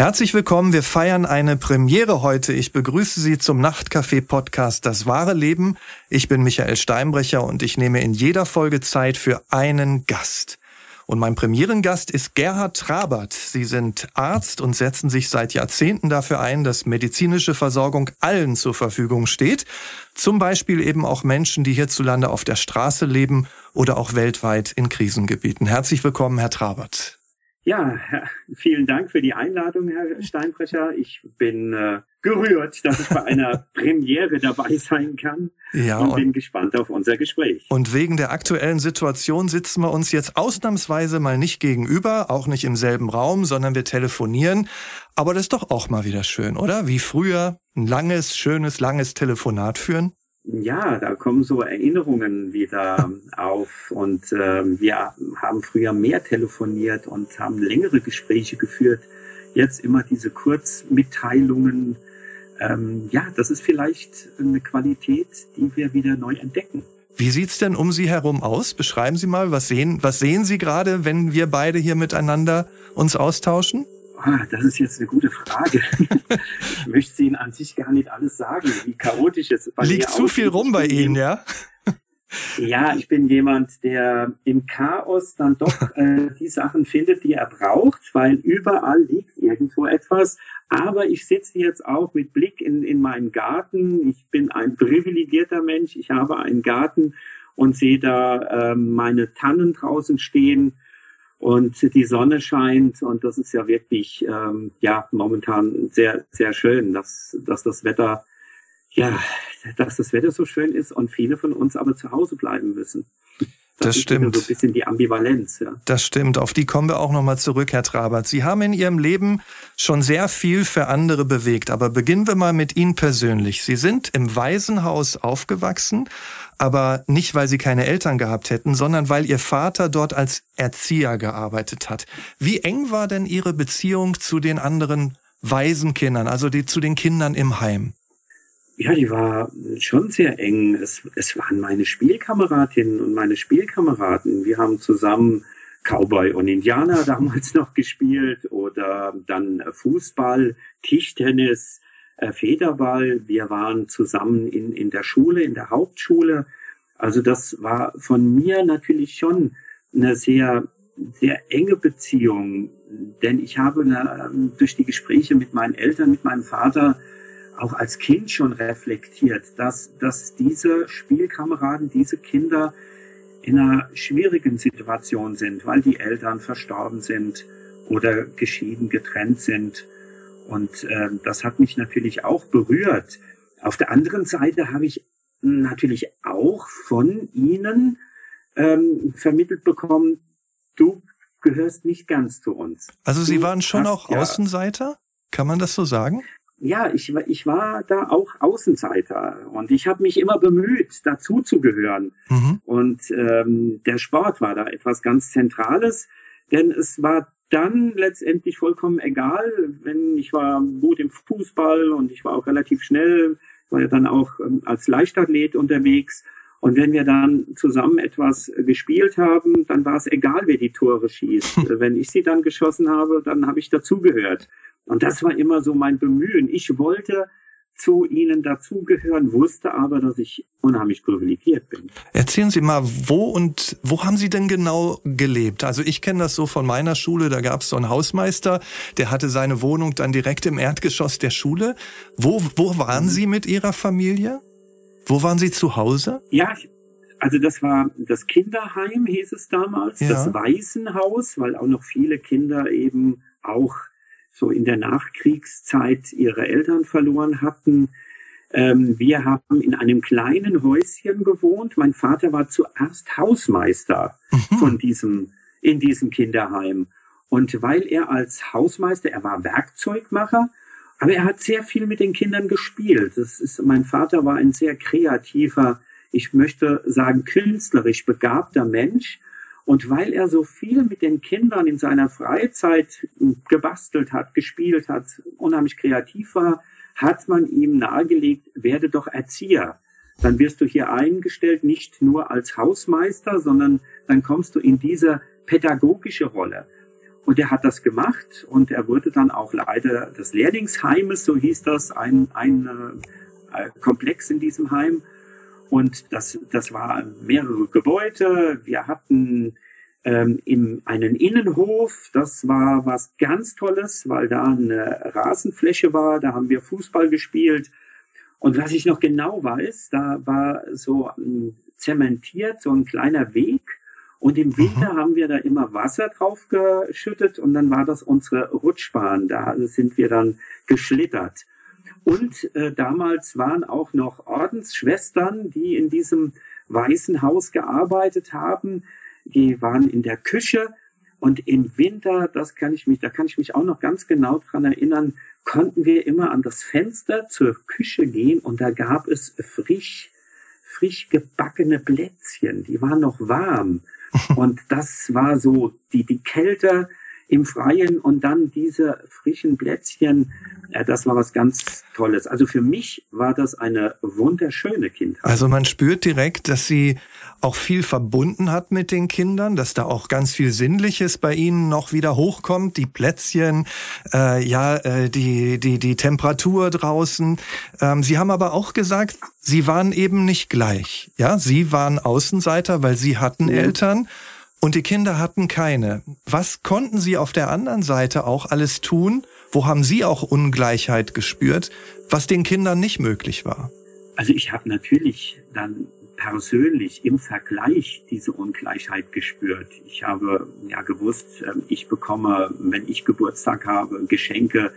Herzlich willkommen. Wir feiern eine Premiere heute. Ich begrüße Sie zum Nachtcafé-Podcast Das wahre Leben. Ich bin Michael Steinbrecher und ich nehme in jeder Folge Zeit für einen Gast. Und mein Premierengast ist Gerhard Trabert. Sie sind Arzt und setzen sich seit Jahrzehnten dafür ein, dass medizinische Versorgung allen zur Verfügung steht. Zum Beispiel eben auch Menschen, die hierzulande auf der Straße leben oder auch weltweit in Krisengebieten. Herzlich willkommen, Herr Trabert. Ja, vielen Dank für die Einladung, Herr Steinbrecher. Ich bin äh, gerührt, dass ich bei einer Premiere dabei sein kann ja, und, und bin gespannt auf unser Gespräch. Und wegen der aktuellen Situation sitzen wir uns jetzt ausnahmsweise mal nicht gegenüber, auch nicht im selben Raum, sondern wir telefonieren. Aber das ist doch auch mal wieder schön, oder? Wie früher ein langes, schönes, langes Telefonat führen ja, da kommen so Erinnerungen wieder auf. Und äh, wir haben früher mehr telefoniert und haben längere Gespräche geführt. Jetzt immer diese Kurzmitteilungen. Ähm, ja, das ist vielleicht eine Qualität, die wir wieder neu entdecken. Wie sieht's denn um Sie herum aus? Beschreiben Sie mal, was sehen, was sehen Sie gerade, wenn wir beide hier miteinander uns austauschen? Ah, das ist jetzt eine gute Frage. ich möchte Ihnen an sich gar nicht alles sagen, wie chaotisch es bei Liegt zu viel rum bei Ihnen, ja? Ja, ich bin jemand, der im Chaos dann doch äh, die Sachen findet, die er braucht, weil überall liegt irgendwo etwas. Aber ich sitze jetzt auch mit Blick in, in meinen Garten. Ich bin ein privilegierter Mensch. Ich habe einen Garten und sehe da äh, meine Tannen draußen stehen und die Sonne scheint und das ist ja wirklich ähm, ja momentan sehr sehr schön, dass dass das Wetter ja dass das Wetter so schön ist und viele von uns aber zu Hause bleiben müssen. Das, das stimmt. So ein bisschen die Ambivalenz. Ja. Das stimmt. Auf die kommen wir auch nochmal zurück, Herr Trabert. Sie haben in Ihrem Leben schon sehr viel für andere bewegt. Aber beginnen wir mal mit Ihnen persönlich. Sie sind im Waisenhaus aufgewachsen, aber nicht, weil Sie keine Eltern gehabt hätten, sondern weil Ihr Vater dort als Erzieher gearbeitet hat. Wie eng war denn Ihre Beziehung zu den anderen Waisenkindern, also die, zu den Kindern im Heim? Ja, die war schon sehr eng. Es, es waren meine Spielkameradinnen und meine Spielkameraden. Wir haben zusammen Cowboy und Indianer damals noch gespielt oder dann Fußball, Tischtennis, äh, Federball. Wir waren zusammen in, in der Schule, in der Hauptschule. Also das war von mir natürlich schon eine sehr, sehr enge Beziehung, denn ich habe eine, durch die Gespräche mit meinen Eltern, mit meinem Vater auch als Kind schon reflektiert, dass, dass diese Spielkameraden, diese Kinder in einer schwierigen Situation sind, weil die Eltern verstorben sind oder geschieden, getrennt sind. Und äh, das hat mich natürlich auch berührt. Auf der anderen Seite habe ich natürlich auch von Ihnen ähm, vermittelt bekommen, du gehörst nicht ganz zu uns. Also Sie du waren schon auch Außenseiter? Kann man das so sagen? Ja, ich, ich war da auch Außenseiter und ich habe mich immer bemüht, dazu zu gehören. Mhm. Und ähm, der Sport war da etwas ganz Zentrales, denn es war dann letztendlich vollkommen egal, wenn ich war gut im Fußball und ich war auch relativ schnell, war ja dann auch ähm, als Leichtathlet unterwegs. Und wenn wir dann zusammen etwas gespielt haben, dann war es egal, wer die Tore schießt. wenn ich sie dann geschossen habe, dann habe ich dazugehört. Und das war immer so mein Bemühen. Ich wollte zu ihnen dazugehören, wusste aber, dass ich unheimlich privilegiert bin. Erzählen Sie mal, wo und wo haben Sie denn genau gelebt? Also ich kenne das so von meiner Schule, da gab es so einen Hausmeister, der hatte seine Wohnung dann direkt im Erdgeschoss der Schule. Wo, wo waren Sie mit Ihrer Familie? Wo waren Sie zu Hause? Ja, also das war das Kinderheim, hieß es damals, ja. das Waisenhaus, weil auch noch viele Kinder eben auch so in der Nachkriegszeit ihre Eltern verloren hatten. Ähm, wir haben in einem kleinen Häuschen gewohnt. Mein Vater war zuerst Hausmeister mhm. von diesem, in diesem Kinderheim. Und weil er als Hausmeister, er war Werkzeugmacher, aber er hat sehr viel mit den Kindern gespielt. Das ist, mein Vater war ein sehr kreativer, ich möchte sagen, künstlerisch begabter Mensch. Und weil er so viel mit den Kindern in seiner Freizeit gebastelt hat, gespielt hat, unheimlich kreativ war, hat man ihm nahegelegt, werde doch Erzieher. Dann wirst du hier eingestellt, nicht nur als Hausmeister, sondern dann kommst du in diese pädagogische Rolle. Und er hat das gemacht und er wurde dann auch Leiter des Lehrlingsheimes, so hieß das, ein, ein äh, Komplex in diesem Heim. Und das, das war mehrere Gebäude. Wir hatten ähm, in einen Innenhof. Das war was ganz Tolles, weil da eine Rasenfläche war. Da haben wir Fußball gespielt. Und was ich noch genau weiß, da war so zementiert so ein kleiner Weg. Und im Winter mhm. haben wir da immer Wasser drauf geschüttet und dann war das unsere Rutschbahn. Da sind wir dann geschlittert. Und äh, damals waren auch noch Ordensschwestern, die in diesem Weißen Haus gearbeitet haben. Die waren in der Küche und im Winter, das kann ich mich, da kann ich mich auch noch ganz genau dran erinnern, konnten wir immer an das Fenster zur Küche gehen und da gab es frisch, frisch gebackene Plätzchen. Die waren noch warm. Und das war so die, die Kälte im Freien und dann diese frischen Plätzchen, äh, das war was ganz Tolles. Also für mich war das eine wunderschöne Kindheit. Also man spürt direkt, dass sie auch viel verbunden hat mit den Kindern, dass da auch ganz viel Sinnliches bei ihnen noch wieder hochkommt, die Plätzchen, äh, ja, äh, die, die, die Temperatur draußen. Ähm, sie haben aber auch gesagt, sie waren eben nicht gleich. Ja, sie waren Außenseiter, weil sie hatten mhm. Eltern und die Kinder hatten keine. Was konnten sie auf der anderen Seite auch alles tun? Wo haben sie auch Ungleichheit gespürt, was den Kindern nicht möglich war? Also ich habe natürlich dann persönlich im Vergleich diese Ungleichheit gespürt. Ich habe ja gewusst, ähm, ich bekomme, wenn ich Geburtstag habe, Geschenke,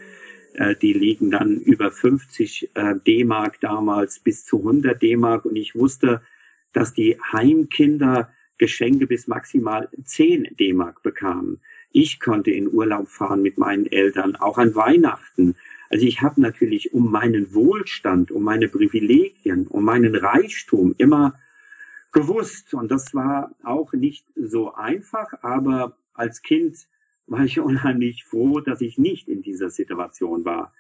äh, die liegen dann über 50 äh, D-Mark damals bis zu 100 D-Mark und ich wusste, dass die Heimkinder Geschenke bis maximal 10 D-Mark bekamen. Ich konnte in Urlaub fahren mit meinen Eltern, auch an Weihnachten. Also ich habe natürlich um meinen Wohlstand, um meine Privilegien, um meinen Reichtum immer gewusst. Und das war auch nicht so einfach, aber als Kind war ich unheimlich froh, dass ich nicht in dieser Situation war.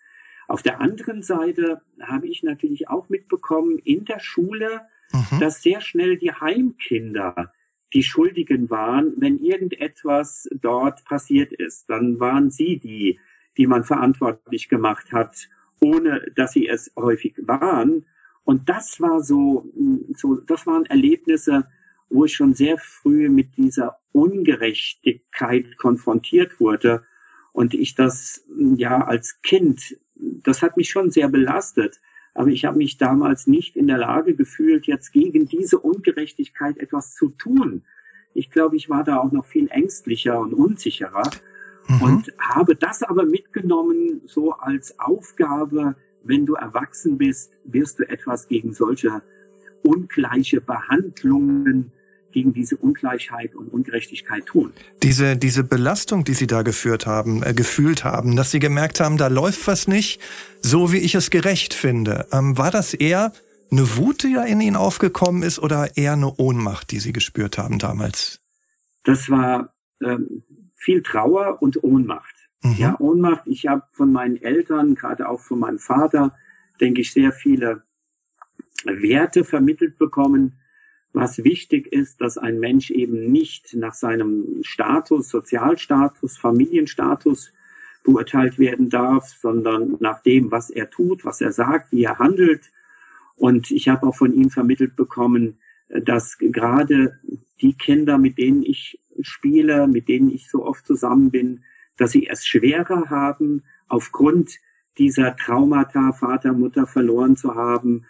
Auf der anderen Seite habe ich natürlich auch mitbekommen in der Schule, mhm. dass sehr schnell die Heimkinder die Schuldigen waren, wenn irgendetwas dort passiert ist. Dann waren sie die, die man verantwortlich gemacht hat, ohne dass sie es häufig waren. Und das war so, so, das waren Erlebnisse, wo ich schon sehr früh mit dieser Ungerechtigkeit konfrontiert wurde und ich das ja als Kind, das hat mich schon sehr belastet. Aber ich habe mich damals nicht in der Lage gefühlt, jetzt gegen diese Ungerechtigkeit etwas zu tun. Ich glaube, ich war da auch noch viel ängstlicher und unsicherer mhm. und habe das aber mitgenommen so als Aufgabe, wenn du erwachsen bist, wirst du etwas gegen solche ungleiche Behandlungen gegen diese Ungleichheit und Ungerechtigkeit tun. Diese, diese Belastung, die Sie da geführt haben, äh, gefühlt haben, dass Sie gemerkt haben, da läuft was nicht, so wie ich es gerecht finde. Ähm, war das eher eine Wut, die ja in Ihnen aufgekommen ist, oder eher eine Ohnmacht, die Sie gespürt haben damals? Das war ähm, viel Trauer und Ohnmacht. Mhm. Ja, Ohnmacht. Ich habe von meinen Eltern, gerade auch von meinem Vater, denke ich, sehr viele Werte vermittelt bekommen, was wichtig ist, dass ein Mensch eben nicht nach seinem Status, Sozialstatus, Familienstatus beurteilt werden darf, sondern nach dem, was er tut, was er sagt, wie er handelt. Und ich habe auch von ihm vermittelt bekommen, dass gerade die Kinder, mit denen ich spiele, mit denen ich so oft zusammen bin, dass sie es schwerer haben, aufgrund dieser Traumata, Vater, Mutter verloren zu haben,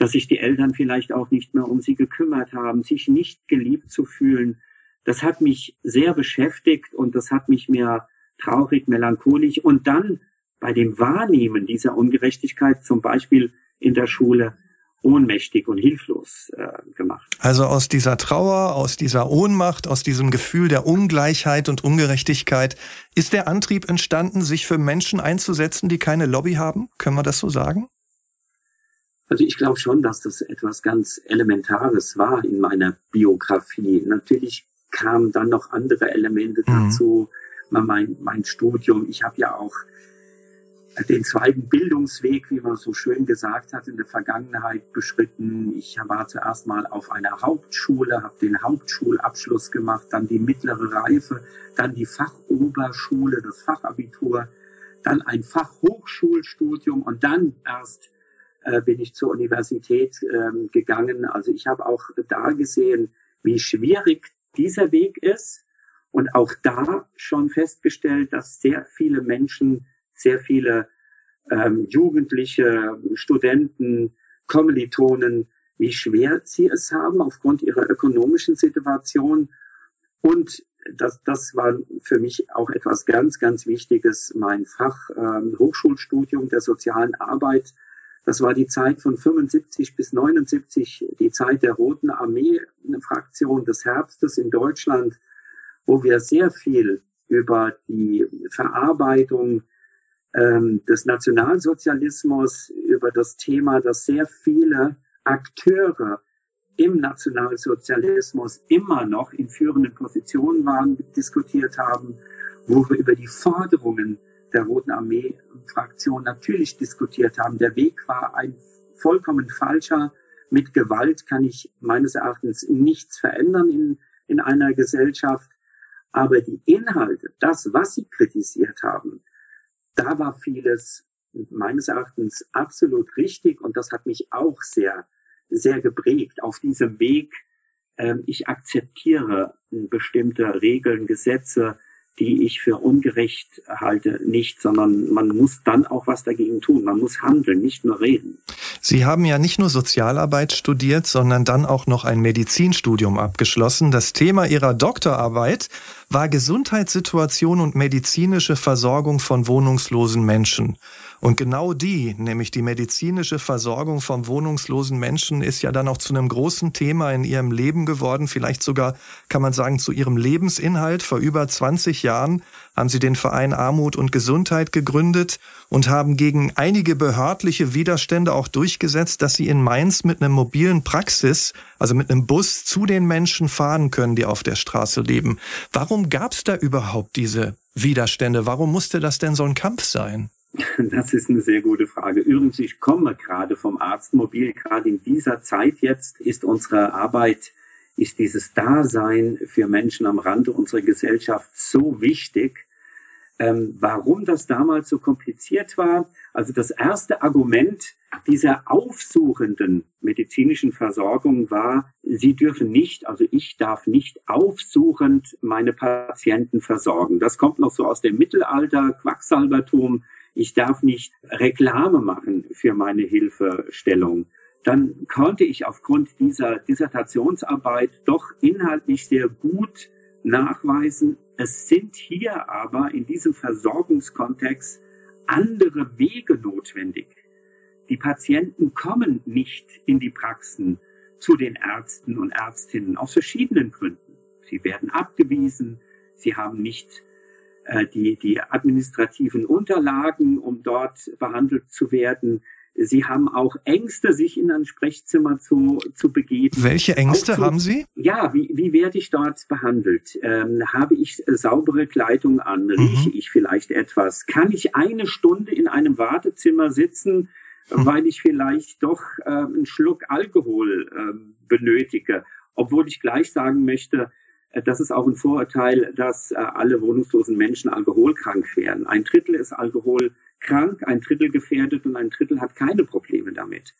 dass sich die Eltern vielleicht auch nicht mehr um sie gekümmert haben, sich nicht geliebt zu fühlen. Das hat mich sehr beschäftigt und das hat mich mehr traurig, melancholisch und dann bei dem Wahrnehmen dieser Ungerechtigkeit, zum Beispiel in der Schule, ohnmächtig und hilflos äh, gemacht. Also aus dieser Trauer, aus dieser Ohnmacht, aus diesem Gefühl der Ungleichheit und Ungerechtigkeit ist der Antrieb entstanden, sich für Menschen einzusetzen, die keine Lobby haben? Können wir das so sagen? Also ich glaube schon, dass das etwas ganz Elementares war in meiner Biografie. Natürlich kamen dann noch andere Elemente mhm. dazu. Mein, mein Studium, ich habe ja auch den zweiten Bildungsweg, wie man so schön gesagt hat, in der Vergangenheit beschritten. Ich war zuerst mal auf einer Hauptschule, habe den Hauptschulabschluss gemacht, dann die mittlere Reife, dann die Fachoberschule, das Fachabitur, dann ein Fachhochschulstudium und dann erst äh, bin ich zur Universität äh, gegangen. Also ich habe auch da gesehen, wie schwierig dieser Weg ist und auch da schon festgestellt, dass sehr viele Menschen sehr viele ähm, Jugendliche, Studenten, Kommilitonen, wie schwer sie es haben aufgrund ihrer ökonomischen Situation. Und das, das war für mich auch etwas ganz, ganz Wichtiges, mein Fach ähm, Hochschulstudium der sozialen Arbeit. Das war die Zeit von 75 bis 79, die Zeit der Roten Armee-Fraktion des Herbstes in Deutschland, wo wir sehr viel über die Verarbeitung ähm, des Nationalsozialismus, über das Thema, dass sehr viele Akteure im Nationalsozialismus immer noch in führenden Positionen waren, diskutiert haben, wo wir über die Forderungen der Roten Armee-Fraktion natürlich diskutiert haben. Der Weg war ein vollkommen falscher. Mit Gewalt kann ich meines Erachtens nichts verändern in, in einer Gesellschaft. Aber die Inhalte, das, was sie kritisiert haben, da war vieles meines Erachtens absolut richtig und das hat mich auch sehr, sehr geprägt auf diesem Weg. Ähm, ich akzeptiere bestimmte Regeln, Gesetze, die ich für ungerecht halte, nicht, sondern man muss dann auch was dagegen tun. Man muss handeln, nicht nur reden. Sie haben ja nicht nur Sozialarbeit studiert, sondern dann auch noch ein Medizinstudium abgeschlossen. Das Thema Ihrer Doktorarbeit war Gesundheitssituation und medizinische Versorgung von wohnungslosen Menschen. Und genau die, nämlich die medizinische Versorgung von wohnungslosen Menschen, ist ja dann auch zu einem großen Thema in ihrem Leben geworden. Vielleicht sogar, kann man sagen, zu ihrem Lebensinhalt. Vor über 20 Jahren haben sie den Verein Armut und Gesundheit gegründet und haben gegen einige behördliche Widerstände auch durchgesetzt, dass sie in Mainz mit einem mobilen Praxis, also mit einem Bus zu den Menschen fahren können, die auf der Straße leben. Warum gab es da überhaupt diese Widerstände? Warum musste das denn so ein Kampf sein? Das ist eine sehr gute Frage. Übrigens, ich komme gerade vom Arztmobil. Gerade in dieser Zeit jetzt ist unsere Arbeit, ist dieses Dasein für Menschen am Rande unserer Gesellschaft so wichtig. Ähm, warum das damals so kompliziert war? Also das erste Argument dieser aufsuchenden medizinischen Versorgung war, sie dürfen nicht, also ich darf nicht aufsuchend meine Patienten versorgen. Das kommt noch so aus dem Mittelalter, Quacksalbertum ich darf nicht Reklame machen für meine Hilfestellung, dann konnte ich aufgrund dieser Dissertationsarbeit doch inhaltlich sehr gut nachweisen, es sind hier aber in diesem Versorgungskontext andere Wege notwendig. Die Patienten kommen nicht in die Praxen zu den Ärzten und Ärztinnen aus verschiedenen Gründen. Sie werden abgewiesen, sie haben nicht die, die administrativen Unterlagen, um dort behandelt zu werden. Sie haben auch Ängste, sich in ein Sprechzimmer zu, zu begeben. Welche Ängste zu, haben Sie? Ja, wie, wie werde ich dort behandelt? Ähm, habe ich saubere Kleidung an? Mhm. Rieche ich vielleicht etwas? Kann ich eine Stunde in einem Wartezimmer sitzen, mhm. weil ich vielleicht doch äh, einen Schluck Alkohol äh, benötige? Obwohl ich gleich sagen möchte, äh, das ist auch ein Vorurteil, dass äh, alle wohnungslosen Menschen alkoholkrank werden. Ein Drittel ist alkoholkrank, ein Drittel gefährdet und ein Drittel hat keine Probleme damit.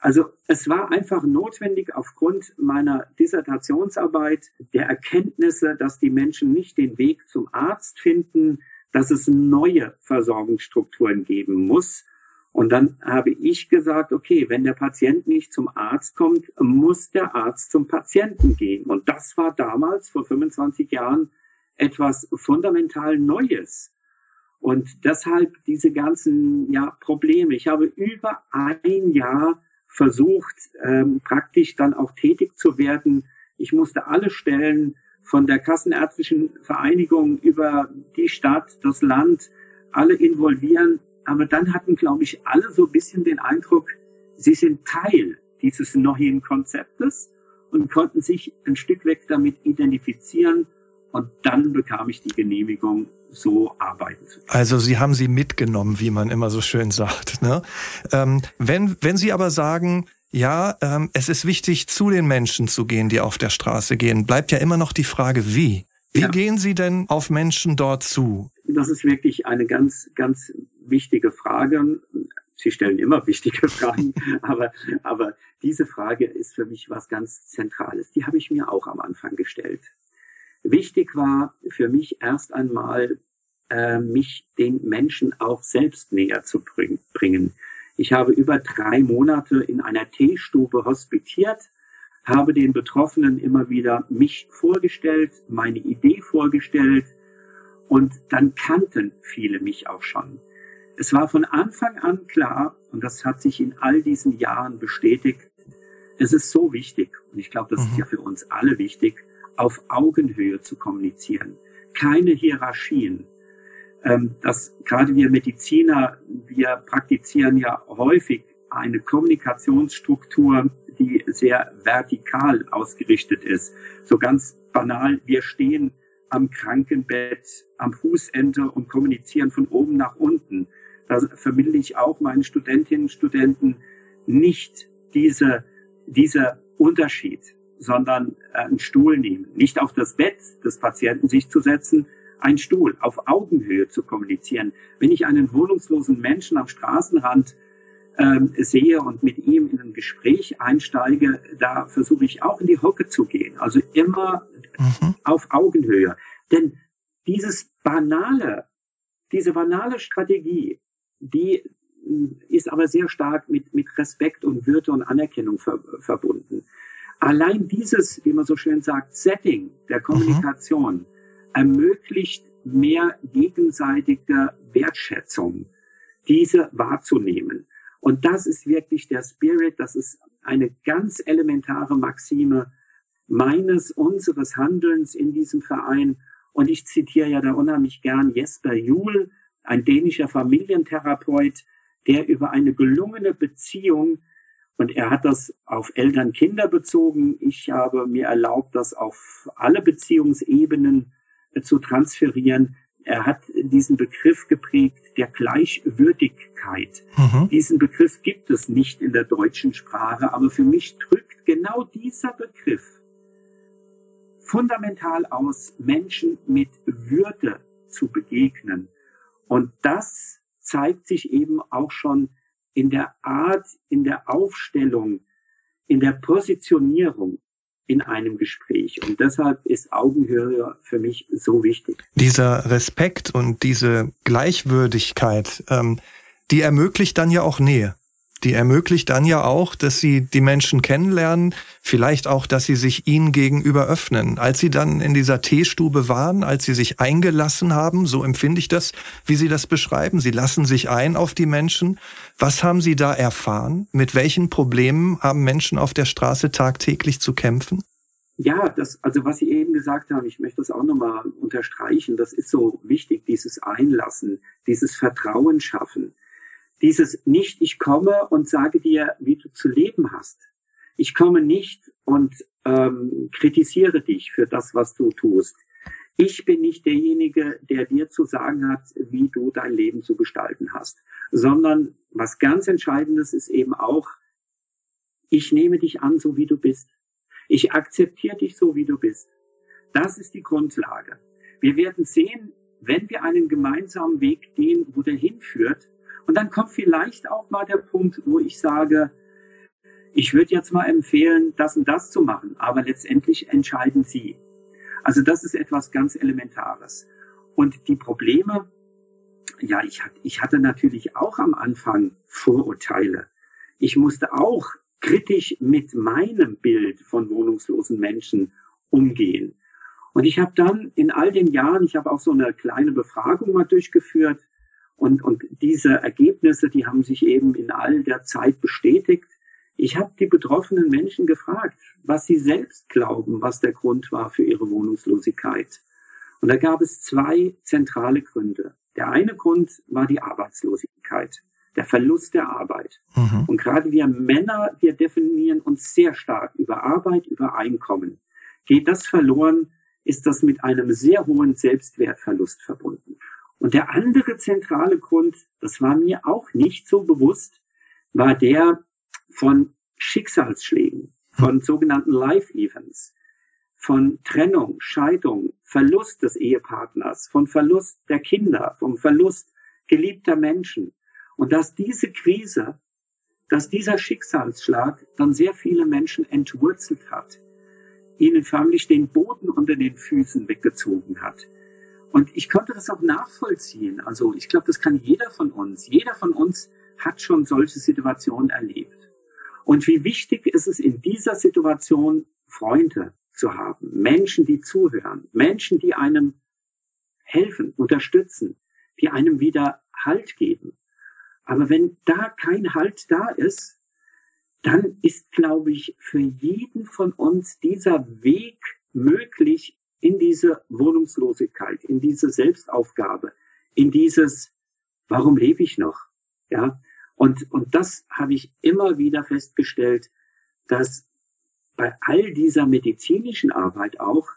Also es war einfach notwendig aufgrund meiner Dissertationsarbeit der Erkenntnisse, dass die Menschen nicht den Weg zum Arzt finden, dass es neue Versorgungsstrukturen geben muss und dann habe ich gesagt, okay, wenn der Patient nicht zum Arzt kommt, muss der Arzt zum Patienten gehen. Und das war damals, vor 25 Jahren, etwas fundamental Neues. Und deshalb diese ganzen ja, Probleme. Ich habe über ein Jahr versucht, ähm, praktisch dann auch tätig zu werden. Ich musste alle Stellen von der Kassenärztlichen Vereinigung über die Stadt, das Land, alle involvieren, aber dann hatten, glaube ich, alle so ein bisschen den Eindruck, sie sind Teil dieses neuen Konzeptes und konnten sich ein Stück weg damit identifizieren. Und dann bekam ich die Genehmigung, so arbeiten zu können. Also Sie haben sie mitgenommen, wie man immer so schön sagt. Ne? Ähm, wenn, wenn Sie aber sagen, ja, ähm, es ist wichtig, zu den Menschen zu gehen, die auf der Straße gehen, bleibt ja immer noch die Frage, wie? Wie ja. gehen Sie denn auf Menschen dort zu? Das ist wirklich eine ganz, ganz wichtige Frage. Sie stellen immer wichtige Fragen, aber, aber diese Frage ist für mich was ganz Zentrales. Die habe ich mir auch am Anfang gestellt. Wichtig war für mich erst einmal, äh, mich den Menschen auch selbst näher zu bringen. Ich habe über drei Monate in einer Teestube hospitiert, habe den Betroffenen immer wieder mich vorgestellt, meine Idee vorgestellt und dann kannten viele mich auch schon. Es war von Anfang an klar, und das hat sich in all diesen Jahren bestätigt, es ist so wichtig, und ich glaube, das mhm. ist ja für uns alle wichtig, auf Augenhöhe zu kommunizieren. Keine Hierarchien. Ähm, das, gerade wir Mediziner, wir praktizieren ja häufig eine Kommunikationsstruktur, die sehr vertikal ausgerichtet ist. So ganz banal, wir stehen am Krankenbett, am Fußende und kommunizieren von oben nach unten. Da vermittle ich auch meinen Studentinnen und Studenten nicht diese, dieser Unterschied, sondern äh, einen Stuhl nehmen, nicht auf das Bett des Patienten sich zu setzen, ein Stuhl auf Augenhöhe zu kommunizieren. Wenn ich einen wohnungslosen Menschen am Straßenrand ähm, sehe und mit ihm in ein Gespräch einsteige, da versuche ich auch in die Hocke zu gehen. Also immer mhm. auf Augenhöhe. Denn dieses banale, diese banale Strategie, die ist aber sehr stark mit, mit Respekt und Würde und Anerkennung ver, verbunden. Allein dieses, wie man so schön sagt, Setting der Kommunikation mhm. ermöglicht mehr gegenseitige Wertschätzung, diese wahrzunehmen. Und das ist wirklich der Spirit, das ist eine ganz elementare Maxime meines, unseres Handelns in diesem Verein. Und ich zitiere ja da unheimlich gern Jesper Juhl, ein dänischer Familientherapeut, der über eine gelungene Beziehung, und er hat das auf Eltern-Kinder bezogen, ich habe mir erlaubt, das auf alle Beziehungsebenen äh, zu transferieren. Er hat diesen Begriff geprägt der Gleichwürdigkeit. Mhm. Diesen Begriff gibt es nicht in der deutschen Sprache, aber für mich drückt genau dieser Begriff fundamental aus, Menschen mit Würde zu begegnen. Und das zeigt sich eben auch schon in der Art, in der Aufstellung, in der Positionierung in einem Gespräch. Und deshalb ist Augenhöhe für mich so wichtig. Dieser Respekt und diese Gleichwürdigkeit, ähm, die ermöglicht dann ja auch Nähe die ermöglicht dann ja auch, dass sie die Menschen kennenlernen, vielleicht auch, dass sie sich ihnen gegenüber öffnen. Als sie dann in dieser Teestube waren, als sie sich eingelassen haben, so empfinde ich das, wie Sie das beschreiben, sie lassen sich ein auf die Menschen. Was haben Sie da erfahren? Mit welchen Problemen haben Menschen auf der Straße tagtäglich zu kämpfen? Ja, das, also was Sie eben gesagt haben, ich möchte das auch nochmal unterstreichen, das ist so wichtig, dieses Einlassen, dieses Vertrauen schaffen dieses nicht, ich komme und sage dir, wie du zu leben hast. Ich komme nicht und ähm, kritisiere dich für das, was du tust. Ich bin nicht derjenige, der dir zu sagen hat, wie du dein Leben zu gestalten hast, sondern was ganz Entscheidendes ist eben auch, ich nehme dich an, so wie du bist. Ich akzeptiere dich so, wie du bist. Das ist die Grundlage. Wir werden sehen, wenn wir einen gemeinsamen Weg gehen, wo der hinführt, und dann kommt vielleicht auch mal der Punkt, wo ich sage, ich würde jetzt mal empfehlen, das und das zu machen, aber letztendlich entscheiden Sie. Also das ist etwas ganz Elementares. Und die Probleme, ja, ich, ich hatte natürlich auch am Anfang Vorurteile. Ich musste auch kritisch mit meinem Bild von wohnungslosen Menschen umgehen. Und ich habe dann in all den Jahren, ich habe auch so eine kleine Befragung mal durchgeführt, und, und diese Ergebnisse, die haben sich eben in all der Zeit bestätigt. Ich habe die betroffenen Menschen gefragt, was sie selbst glauben, was der Grund war für ihre Wohnungslosigkeit. Und da gab es zwei zentrale Gründe. Der eine Grund war die Arbeitslosigkeit, der Verlust der Arbeit. Mhm. Und gerade wir Männer, wir definieren uns sehr stark über Arbeit, über Einkommen. Geht das verloren, ist das mit einem sehr hohen Selbstwertverlust verbunden. Und der andere zentrale Grund, das war mir auch nicht so bewusst, war der von Schicksalsschlägen, von sogenannten Life-Events, von Trennung, Scheidung, Verlust des Ehepartners, von Verlust der Kinder, vom Verlust geliebter Menschen. Und dass diese Krise, dass dieser Schicksalsschlag dann sehr viele Menschen entwurzelt hat, ihnen förmlich den Boden unter den Füßen weggezogen hat. Und ich konnte das auch nachvollziehen. Also ich glaube, das kann jeder von uns. Jeder von uns hat schon solche Situationen erlebt. Und wie wichtig ist es in dieser Situation, Freunde zu haben, Menschen, die zuhören, Menschen, die einem helfen, unterstützen, die einem wieder Halt geben. Aber wenn da kein Halt da ist, dann ist, glaube ich, für jeden von uns dieser Weg möglich in diese Wohnungslosigkeit, in diese Selbstaufgabe, in dieses, warum lebe ich noch? Ja. Und, und das habe ich immer wieder festgestellt, dass bei all dieser medizinischen Arbeit auch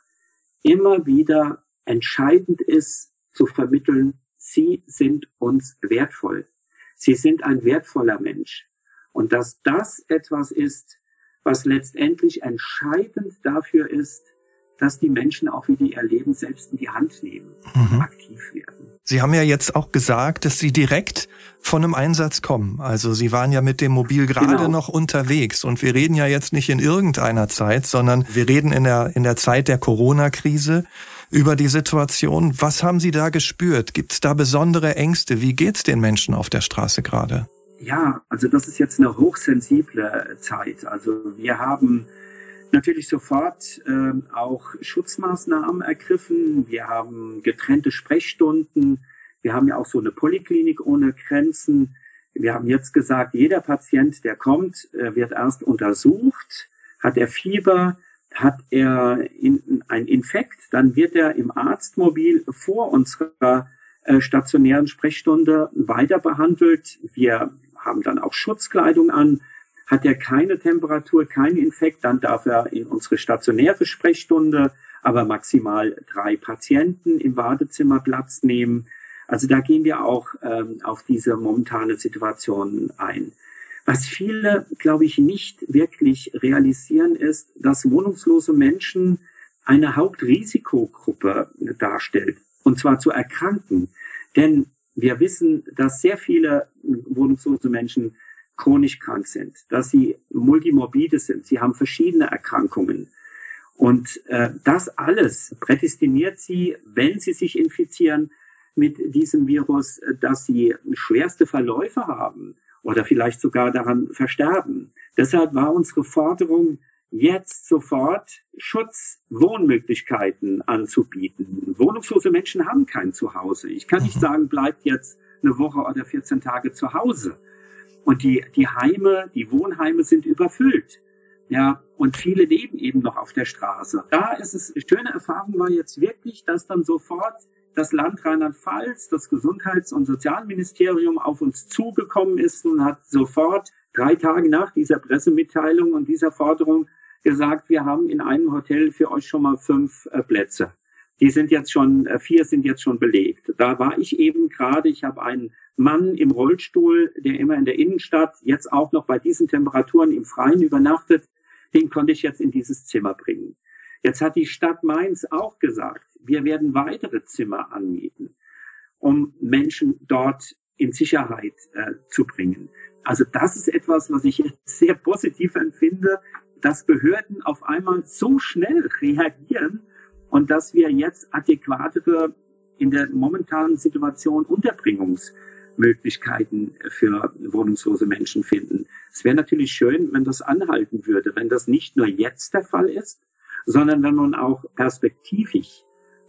immer wieder entscheidend ist zu vermitteln, Sie sind uns wertvoll. Sie sind ein wertvoller Mensch. Und dass das etwas ist, was letztendlich entscheidend dafür ist, dass die Menschen auch wieder ihr Leben selbst in die Hand nehmen, mhm. aktiv werden. Sie haben ja jetzt auch gesagt, dass Sie direkt von einem Einsatz kommen. Also Sie waren ja mit dem Mobil gerade genau. noch unterwegs und wir reden ja jetzt nicht in irgendeiner Zeit, sondern wir reden in der, in der Zeit der Corona-Krise über die Situation. Was haben Sie da gespürt? Gibt es da besondere Ängste? Wie geht's den Menschen auf der Straße gerade? Ja, also das ist jetzt eine hochsensible Zeit. Also wir haben natürlich sofort äh, auch Schutzmaßnahmen ergriffen. Wir haben getrennte Sprechstunden. Wir haben ja auch so eine Poliklinik ohne Grenzen. Wir haben jetzt gesagt, jeder Patient, der kommt, äh, wird erst untersucht. Hat er Fieber? Hat er in, ein Infekt? Dann wird er im Arztmobil vor unserer äh, stationären Sprechstunde weiter behandelt. Wir haben dann auch Schutzkleidung an. Hat er keine Temperatur, keinen Infekt, dann darf er in unsere stationäre Sprechstunde aber maximal drei Patienten im Wartezimmer Platz nehmen. Also da gehen wir auch ähm, auf diese momentane Situation ein. Was viele, glaube ich, nicht wirklich realisieren, ist, dass wohnungslose Menschen eine Hauptrisikogruppe darstellt, und zwar zu erkranken. Denn wir wissen, dass sehr viele wohnungslose Menschen chronisch krank sind, dass sie multimorbide sind, sie haben verschiedene Erkrankungen. Und äh, das alles prädestiniert sie, wenn sie sich infizieren mit diesem Virus, dass sie schwerste Verläufe haben oder vielleicht sogar daran versterben. Deshalb war unsere Forderung, jetzt sofort Schutzwohnmöglichkeiten anzubieten. Wohnungslose Menschen haben kein Zuhause. Ich kann nicht mhm. sagen, bleibt jetzt eine Woche oder 14 Tage zu Hause. Und die, die Heime, die Wohnheime sind überfüllt. Ja, und viele leben eben noch auf der Straße. Da ist es, schöne Erfahrung war jetzt wirklich, dass dann sofort das Land Rheinland-Pfalz, das Gesundheits- und Sozialministerium auf uns zugekommen ist und hat sofort drei Tage nach dieser Pressemitteilung und dieser Forderung gesagt, wir haben in einem Hotel für euch schon mal fünf äh, Plätze. Die sind jetzt schon, äh, vier sind jetzt schon belegt. Da war ich eben gerade, ich habe einen Mann im Rollstuhl, der immer in der Innenstadt, jetzt auch noch bei diesen Temperaturen im Freien übernachtet, den konnte ich jetzt in dieses Zimmer bringen. Jetzt hat die Stadt Mainz auch gesagt, wir werden weitere Zimmer anmieten, um Menschen dort in Sicherheit äh, zu bringen. Also das ist etwas, was ich sehr positiv empfinde, dass Behörden auf einmal so schnell reagieren und dass wir jetzt adäquatere in der momentanen Situation Unterbringungsmöglichkeiten für wohnungslose Menschen finden. Es wäre natürlich schön, wenn das anhalten würde, wenn das nicht nur jetzt der Fall ist, sondern wenn man auch perspektivisch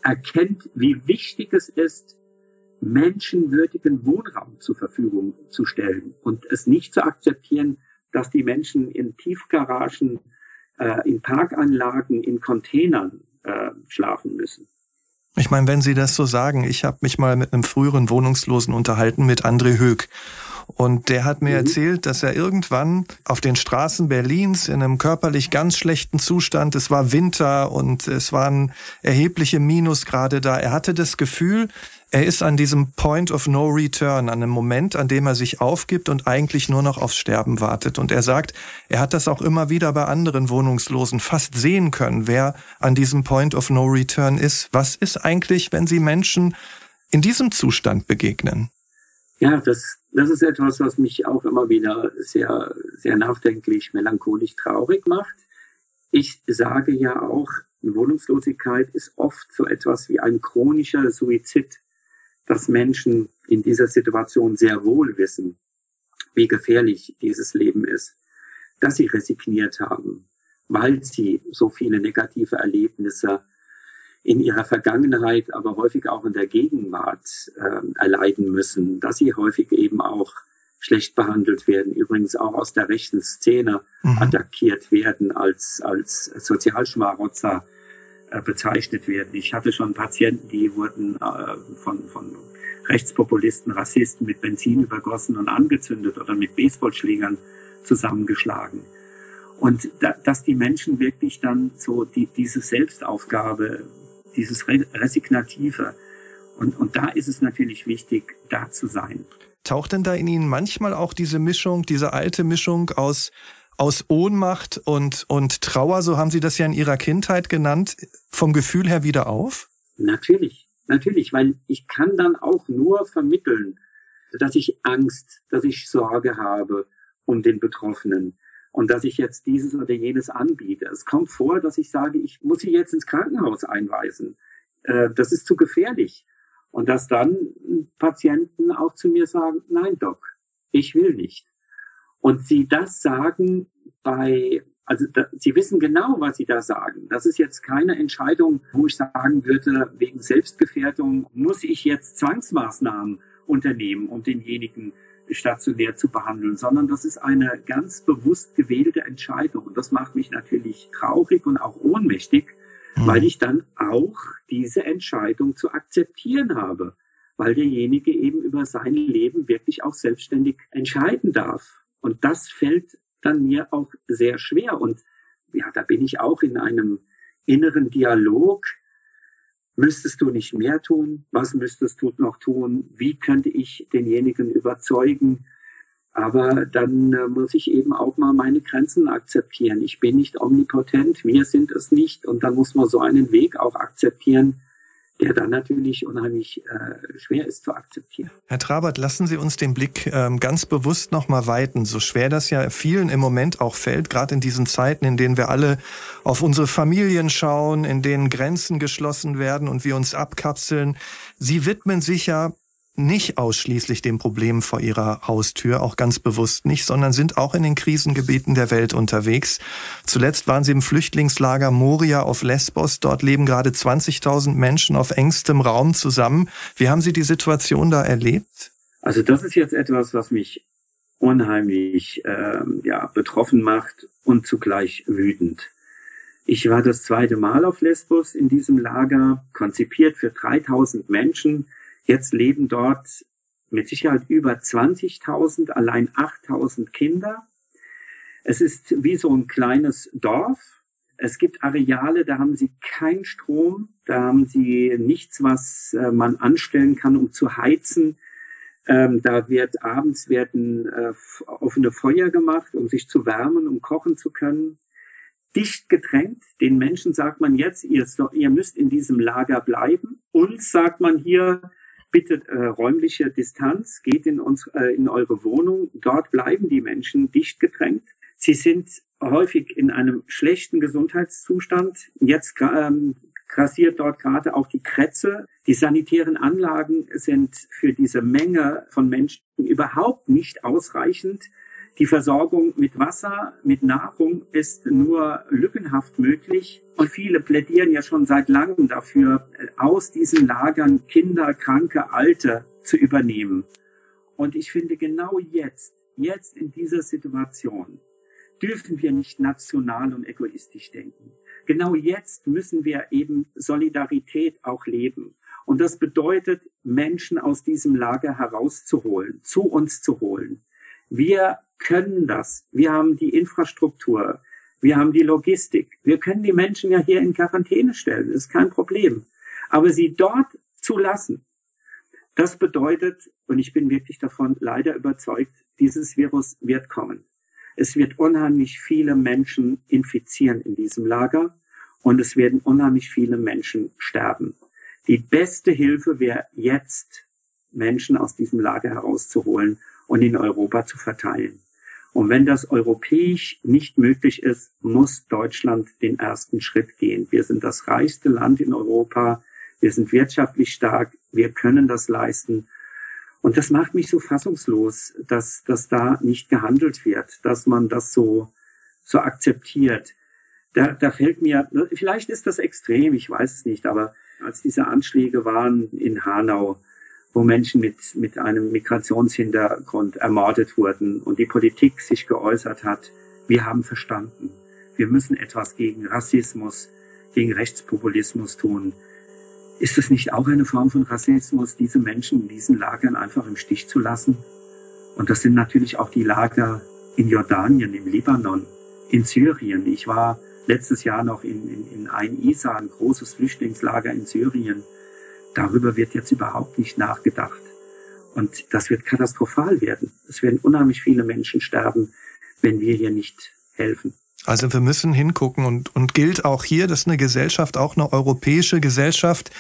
erkennt, wie wichtig es ist, menschenwürdigen Wohnraum zur Verfügung zu stellen und es nicht zu akzeptieren, dass die Menschen in Tiefgaragen, äh, in Parkanlagen, in Containern äh, schlafen müssen. Ich meine, wenn Sie das so sagen, ich habe mich mal mit einem früheren Wohnungslosen unterhalten, mit André Höck. Und der hat mir mhm. erzählt, dass er irgendwann auf den Straßen Berlins in einem körperlich ganz schlechten Zustand, es war Winter und es waren erhebliche Minusgrade da. Er hatte das Gefühl, er ist an diesem Point of No Return, an einem Moment, an dem er sich aufgibt und eigentlich nur noch aufs Sterben wartet. Und er sagt, er hat das auch immer wieder bei anderen Wohnungslosen fast sehen können, wer an diesem Point of No Return ist. Was ist eigentlich, wenn Sie Menschen in diesem Zustand begegnen? Ja, das, das ist etwas, was mich auch immer wieder sehr, sehr nachdenklich, melancholisch traurig macht. Ich sage ja auch, Wohnungslosigkeit ist oft so etwas wie ein chronischer Suizid dass Menschen in dieser Situation sehr wohl wissen, wie gefährlich dieses Leben ist, dass sie resigniert haben, weil sie so viele negative Erlebnisse in ihrer Vergangenheit, aber häufig auch in der Gegenwart äh, erleiden müssen, dass sie häufig eben auch schlecht behandelt werden, übrigens auch aus der rechten Szene mhm. attackiert werden als, als Sozialschmarotzer, äh, bezeichnet werden. Ich hatte schon Patienten, die wurden äh, von, von Rechtspopulisten, Rassisten mit Benzin übergossen und angezündet oder mit Baseballschlägern zusammengeschlagen. Und da, dass die Menschen wirklich dann so die, diese Selbstaufgabe, dieses Resignative, und, und da ist es natürlich wichtig, da zu sein. Taucht denn da in Ihnen manchmal auch diese Mischung, diese alte Mischung aus aus Ohnmacht und, und Trauer, so haben Sie das ja in Ihrer Kindheit genannt, vom Gefühl her wieder auf? Natürlich, natürlich, weil ich kann dann auch nur vermitteln, dass ich Angst, dass ich Sorge habe um den Betroffenen und dass ich jetzt dieses oder jenes anbiete. Es kommt vor, dass ich sage, ich muss sie jetzt ins Krankenhaus einweisen. Äh, das ist zu gefährlich. Und dass dann Patienten auch zu mir sagen, nein, Doc, ich will nicht. Und sie das sagen bei, also da, sie wissen genau, was sie da sagen. Das ist jetzt keine Entscheidung, wo ich sagen würde, wegen Selbstgefährdung muss ich jetzt Zwangsmaßnahmen unternehmen, um denjenigen stationär zu behandeln, sondern das ist eine ganz bewusst gewählte Entscheidung. Und das macht mich natürlich traurig und auch ohnmächtig, mhm. weil ich dann auch diese Entscheidung zu akzeptieren habe, weil derjenige eben über sein Leben wirklich auch selbstständig entscheiden darf. Und das fällt dann mir auch sehr schwer. Und ja, da bin ich auch in einem inneren Dialog. Müsstest du nicht mehr tun? Was müsstest du noch tun? Wie könnte ich denjenigen überzeugen? Aber dann äh, muss ich eben auch mal meine Grenzen akzeptieren. Ich bin nicht omnipotent, wir sind es nicht. Und dann muss man so einen Weg auch akzeptieren, der dann natürlich unheimlich äh, schwer ist zu akzeptieren. Herr Trabert, lassen Sie uns den Blick ähm, ganz bewusst nochmal weiten, so schwer das ja vielen im Moment auch fällt, gerade in diesen Zeiten, in denen wir alle auf unsere Familien schauen, in denen Grenzen geschlossen werden und wir uns abkapseln. Sie widmen sich ja nicht ausschließlich dem Problem vor ihrer Haustür, auch ganz bewusst nicht, sondern sind auch in den Krisengebieten der Welt unterwegs. Zuletzt waren sie im Flüchtlingslager Moria auf Lesbos. Dort leben gerade 20.000 Menschen auf engstem Raum zusammen. Wie haben Sie die Situation da erlebt? Also das ist jetzt etwas, was mich unheimlich äh, ja, betroffen macht und zugleich wütend. Ich war das zweite Mal auf Lesbos in diesem Lager, konzipiert für 3000 Menschen Jetzt leben dort mit Sicherheit über 20.000, allein 8.000 Kinder. Es ist wie so ein kleines Dorf. Es gibt Areale, da haben sie keinen Strom, da haben sie nichts, was äh, man anstellen kann, um zu heizen. Ähm, da wird abends werden äh, offene Feuer gemacht, um sich zu wärmen, um kochen zu können. Dicht gedrängt. Den Menschen sagt man jetzt, ihr, ihr müsst in diesem Lager bleiben. Uns sagt man hier, bitte äh, räumliche Distanz, geht in, uns, äh, in eure Wohnung, dort bleiben die Menschen dicht gedrängt. Sie sind häufig in einem schlechten Gesundheitszustand. Jetzt ähm, grassiert dort gerade auch die Krätze. Die sanitären Anlagen sind für diese Menge von Menschen überhaupt nicht ausreichend. Die Versorgung mit Wasser, mit Nahrung ist nur lückenhaft möglich. Und viele plädieren ja schon seit langem dafür, aus diesen Lagern Kinder, Kranke, Alte zu übernehmen. Und ich finde genau jetzt, jetzt in dieser Situation, dürfen wir nicht national und egoistisch denken. Genau jetzt müssen wir eben Solidarität auch leben. Und das bedeutet, Menschen aus diesem Lager herauszuholen, zu uns zu holen. Wir können das. Wir haben die Infrastruktur. Wir haben die Logistik. Wir können die Menschen ja hier in Quarantäne stellen. Das ist kein Problem. Aber sie dort zu lassen, das bedeutet, und ich bin wirklich davon leider überzeugt, dieses Virus wird kommen. Es wird unheimlich viele Menschen infizieren in diesem Lager und es werden unheimlich viele Menschen sterben. Die beste Hilfe wäre jetzt, Menschen aus diesem Lager herauszuholen und in Europa zu verteilen. Und wenn das europäisch nicht möglich ist, muss Deutschland den ersten Schritt gehen. Wir sind das reichste Land in Europa. Wir sind wirtschaftlich stark. Wir können das leisten. Und das macht mich so fassungslos, dass, dass da nicht gehandelt wird, dass man das so, so akzeptiert. Da, da fällt mir, vielleicht ist das extrem, ich weiß es nicht, aber als diese Anschläge waren in Hanau, wo Menschen mit, mit einem Migrationshintergrund ermordet wurden und die Politik sich geäußert hat, wir haben verstanden, wir müssen etwas gegen Rassismus, gegen Rechtspopulismus tun. Ist es nicht auch eine Form von Rassismus, diese Menschen in diesen Lagern einfach im Stich zu lassen? Und das sind natürlich auch die Lager in Jordanien, im Libanon, in Syrien. Ich war letztes Jahr noch in, in, in Ein Isa, ein großes Flüchtlingslager in Syrien. Darüber wird jetzt überhaupt nicht nachgedacht. Und das wird katastrophal werden. Es werden unheimlich viele Menschen sterben, wenn wir hier nicht helfen. Also wir müssen hingucken und, und gilt auch hier, dass eine Gesellschaft, auch eine europäische Gesellschaft,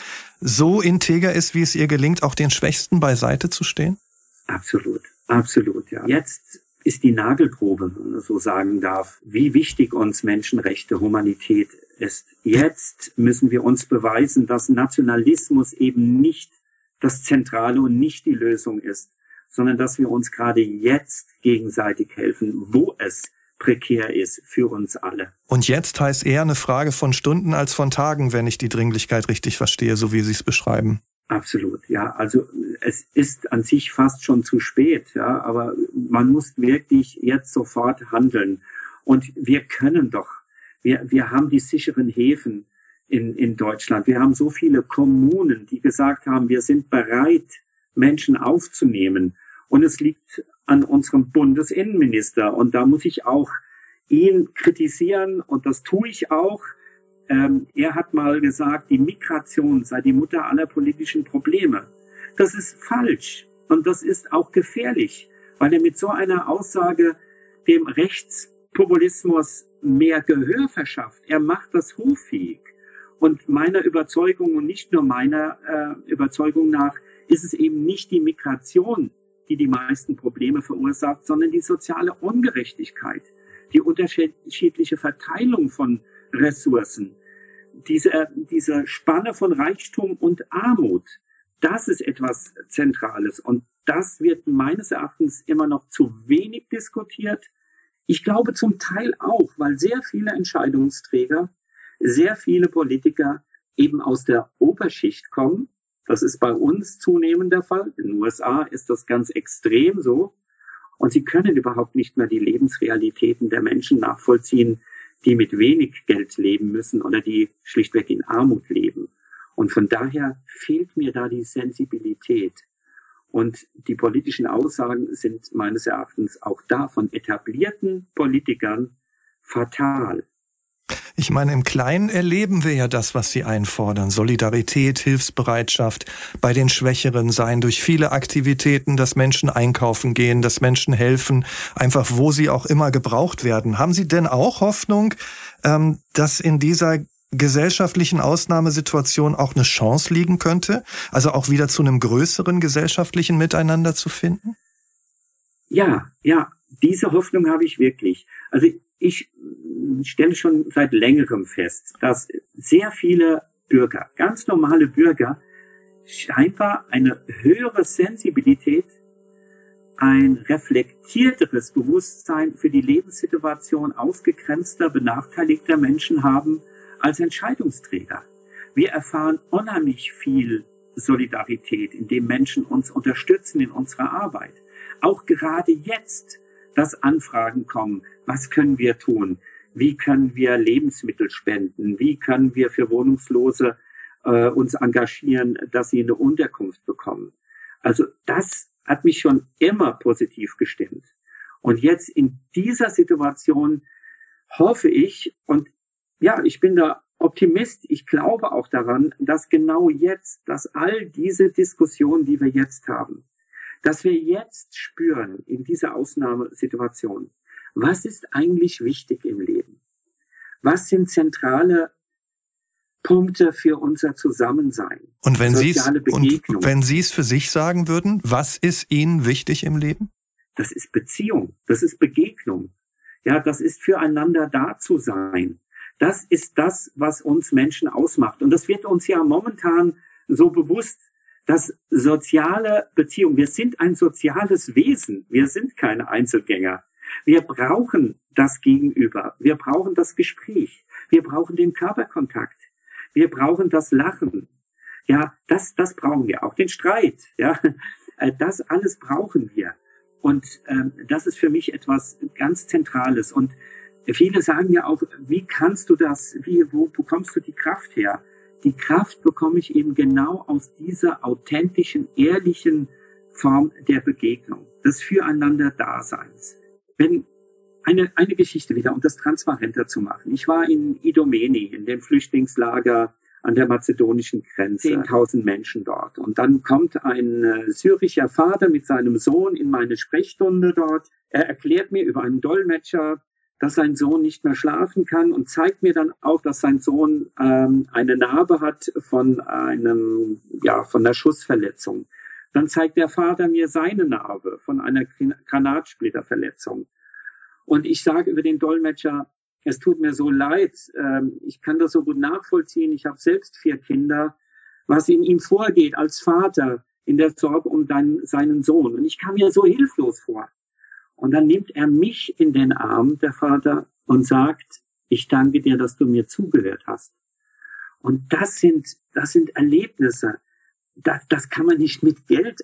so integer ist, wie es ihr gelingt, auch den Schwächsten beiseite zu stehen? Absolut, absolut, ja. Jetzt ist die Nagelprobe, wenn man so sagen darf, wie wichtig uns Menschenrechte, Humanität ist. Jetzt müssen wir uns beweisen, dass Nationalismus eben nicht das Zentrale und nicht die Lösung ist, sondern dass wir uns gerade jetzt gegenseitig helfen, wo es prekär ist für uns alle. Und jetzt heißt eher eine Frage von Stunden als von Tagen, wenn ich die Dringlichkeit richtig verstehe, so wie Sie es beschreiben. Absolut, ja. Also es ist an sich fast schon zu spät, ja, aber man muss wirklich jetzt sofort handeln. Und wir können doch, wir, wir haben die sicheren Häfen in, in Deutschland. Wir haben so viele Kommunen, die gesagt haben, wir sind bereit, Menschen aufzunehmen. Und es liegt an unserem Bundesinnenminister. Und da muss ich auch ihn kritisieren und das tue ich auch. Ähm, er hat mal gesagt, die Migration sei die Mutter aller politischen Probleme. Das ist falsch und das ist auch gefährlich, weil er mit so einer Aussage dem Rechtspopulismus mehr Gehör verschafft. Er macht das hoffähig. Und meiner Überzeugung und nicht nur meiner äh, Überzeugung nach ist es eben nicht die Migration, die die meisten Probleme verursacht, sondern die soziale Ungerechtigkeit, die unterschiedliche Verteilung von Ressourcen, diese, diese Spanne von Reichtum und Armut, das ist etwas Zentrales. Und das wird meines Erachtens immer noch zu wenig diskutiert. Ich glaube zum Teil auch, weil sehr viele Entscheidungsträger, sehr viele Politiker eben aus der Oberschicht kommen. Das ist bei uns zunehmend der Fall. In den USA ist das ganz extrem so. Und sie können überhaupt nicht mehr die Lebensrealitäten der Menschen nachvollziehen, die mit wenig Geld leben müssen oder die schlichtweg in Armut leben. Und von daher fehlt mir da die Sensibilität. Und die politischen Aussagen sind meines Erachtens auch da von etablierten Politikern fatal. Ich meine, im Kleinen erleben wir ja das, was Sie einfordern. Solidarität, Hilfsbereitschaft, bei den Schwächeren sein, durch viele Aktivitäten, dass Menschen einkaufen gehen, dass Menschen helfen, einfach wo sie auch immer gebraucht werden. Haben Sie denn auch Hoffnung, ähm, dass in dieser gesellschaftlichen Ausnahmesituation auch eine Chance liegen könnte? Also auch wieder zu einem größeren gesellschaftlichen Miteinander zu finden? Ja, ja, diese Hoffnung habe ich wirklich. Also ich stelle schon seit längerem fest, dass sehr viele Bürger, ganz normale Bürger, scheinbar eine höhere Sensibilität, ein reflektierteres Bewusstsein für die Lebenssituation ausgegrenzter, benachteiligter Menschen haben als Entscheidungsträger. Wir erfahren unheimlich viel Solidarität, indem Menschen uns unterstützen in unserer Arbeit. Auch gerade jetzt, dass Anfragen kommen, was können wir tun? Wie können wir Lebensmittel spenden? Wie können wir für Wohnungslose äh, uns engagieren, dass sie eine Unterkunft bekommen. Also das hat mich schon immer positiv gestimmt. Und jetzt in dieser Situation hoffe ich und ja, ich bin da Optimist. Ich glaube auch daran, dass genau jetzt, dass all diese Diskussionen, die wir jetzt haben, dass wir jetzt spüren in dieser Ausnahmesituation, was ist eigentlich wichtig im Leben? Was sind zentrale Punkte für unser Zusammensein? Und wenn Sie es, wenn Sie es für sich sagen würden, was ist Ihnen wichtig im Leben? Das ist Beziehung, das ist Begegnung. Ja, das ist füreinander da zu sein. Das ist das, was uns Menschen ausmacht. Und das wird uns ja momentan so bewusst, dass soziale Beziehungen, wir sind ein soziales Wesen, wir sind keine Einzelgänger. Wir brauchen das Gegenüber, wir brauchen das Gespräch, wir brauchen den Körperkontakt, wir brauchen das Lachen. Ja, das, das brauchen wir, auch den Streit. Ja, äh, das alles brauchen wir. Und ähm, das ist für mich etwas ganz Zentrales. Und viele sagen ja auch, wie kannst du das, wie, wo bekommst du die Kraft her? Die Kraft bekomme ich eben genau aus dieser authentischen, ehrlichen Form der Begegnung, des Füreinander-Daseins. Wenn eine, eine Geschichte wieder, um das transparenter zu machen. Ich war in Idomeni, in dem Flüchtlingslager an der mazedonischen Grenze. 10.000 Menschen dort. Und dann kommt ein äh, syrischer Vater mit seinem Sohn in meine Sprechstunde dort. Er erklärt mir über einen Dolmetscher, dass sein Sohn nicht mehr schlafen kann und zeigt mir dann auch, dass sein Sohn ähm, eine Narbe hat von einem, ja, von einer Schussverletzung. Dann zeigt der Vater mir seine Narbe von einer Granatsplitterverletzung. Und ich sage über den Dolmetscher, es tut mir so leid, ähm, ich kann das so gut nachvollziehen, ich habe selbst vier Kinder, was in ihm vorgeht als Vater in der Sorge um dein, seinen Sohn. Und ich kam mir so hilflos vor. Und dann nimmt er mich in den Arm, der Vater, und sagt, ich danke dir, dass du mir zugehört hast. Und das sind, das sind Erlebnisse. Das, das kann man nicht mit Geld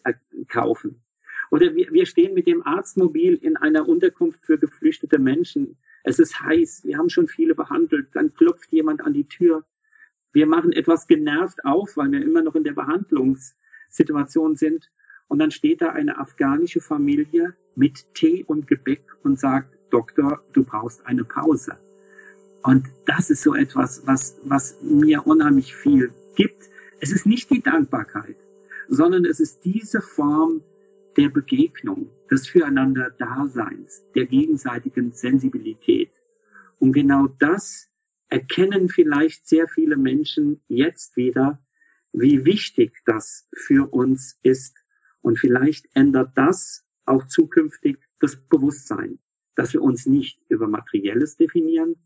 kaufen. Oder wir, wir stehen mit dem Arztmobil in einer Unterkunft für geflüchtete Menschen es ist heiß, wir haben schon viele behandelt, dann klopft jemand an die Tür. Wir machen etwas genervt auf, weil wir immer noch in der Behandlungssituation sind. Und dann steht da eine afghanische Familie mit Tee und Gebäck und sagt, Doktor, du brauchst eine Pause. Und das ist so etwas, was, was mir unheimlich viel gibt. Es ist nicht die Dankbarkeit, sondern es ist diese Form der Begegnung, des Füreinander-Daseins, der gegenseitigen Sensibilität. Und genau das erkennen vielleicht sehr viele Menschen jetzt wieder, wie wichtig das für uns ist. Und vielleicht ändert das auch zukünftig das Bewusstsein, dass wir uns nicht über Materielles definieren,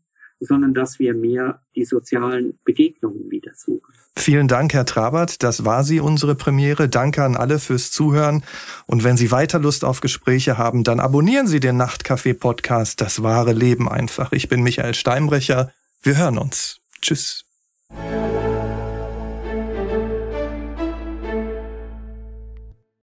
sondern dass wir mehr die sozialen Begegnungen wieder suchen. Vielen Dank, Herr Trabert. Das war sie, unsere Premiere. Danke an alle fürs Zuhören. Und wenn Sie weiter Lust auf Gespräche haben, dann abonnieren Sie den Nachtcafé-Podcast Das wahre Leben einfach. Ich bin Michael Steinbrecher. Wir hören uns. Tschüss.